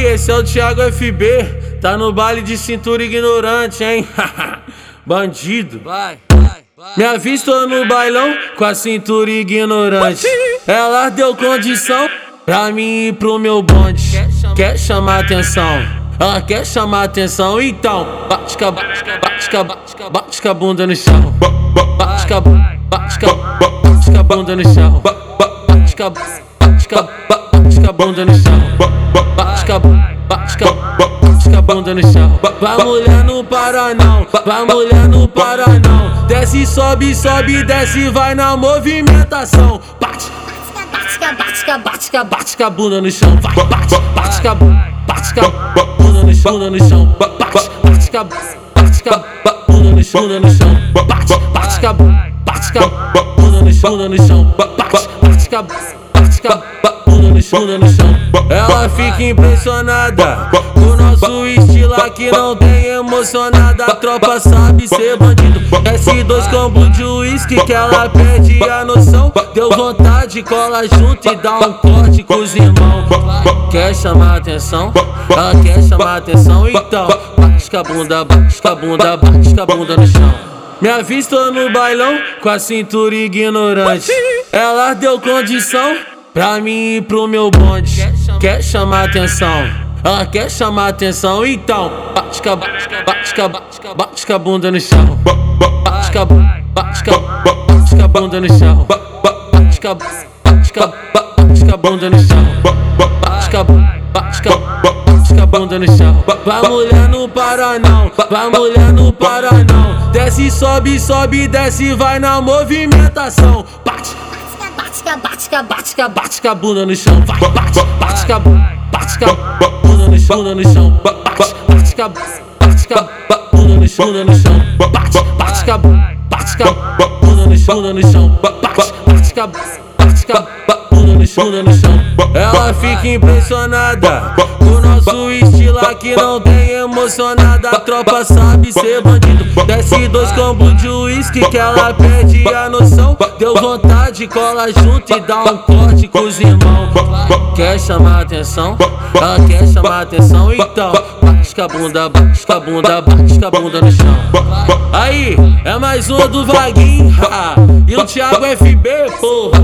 Aí, esse é o Thiago FB, tá no baile de cintura ignorante, hein? Bandido. Vai, vai, vai. Me avistou no bailão com a cintura ignorante. Ela deu condição pra mim ir pro meu bonde. Quer chamar atenção? Ela quer chamar atenção, então bate com a bate com a bate com a bate com a bate com a bunda no chão. Bate com a bate com a bate com a bunda no chão. Bate com a bate com a bate com a bunda no chão. Bunda no chão. Vai mulher não para não, vai mulher não para não. Desce, sobe, sobe, desce, vai na movimentação. Bate, bate, bate, bate, bate, bate com a bunda no chão. Vai, bate, bate com a bate com a bunda no chão, bunda no chão. Bate, bate bate bunda no chão, bunda no chão. Bate, bate bate bunda no chão, bunda no chão. Bate, bate bate bunda no chão, bunda no chão. Ela fica impressionada nosso estilo aqui não tem emocionada. A tropa sabe ser bandido. S2 combo de uísque que ela perde a noção. Deu vontade, cola junto e dá um corte com os irmãos. Quer chamar atenção? Ela quer chamar atenção, então bate com a bunda, bate com a bunda, bate com a bunda no chão. Me avistou no bailão com a cintura ignorante. Ela deu condição pra mim ir pro meu bonde. Quer chamar atenção? Ela quer chamar atenção, então bate com a bate com a bate com a bate bunda no chão. Bate com a bate com a bate com a bunda no chão. Bate com a bate com a bate com a bunda no chão. Bate com a bate com a bate com a bunda no chão. Vai mulher não para não, vai mulher não para não. Desce, sobe, sobe, desce, vai na movimentação. Bate, bate bate bate a bate com a bunda no chão. Vai, bate, bate bate a bunda no chão, bunda no chão. Bate, bate bate a bunda no chão, bunda no chão. Bate, bate bate a bunda no chão, bunda no chão. Bate, bate bate bunda no chão, no chão. Ela fica impressionada com nosso estilo aqui não tem emocionada. A tropa sabe ser bandido. Desce dois combos de uísque que ela perde a noção. Deu vontade, cola junto e dá um corte com os irmãos. Quer chamar atenção? Ela quer chamar atenção, então bate com a bunda, bate com a bunda, bate com a bunda no chão. Aí, é mais uma do Vaguinho e o Thiago FB, porra.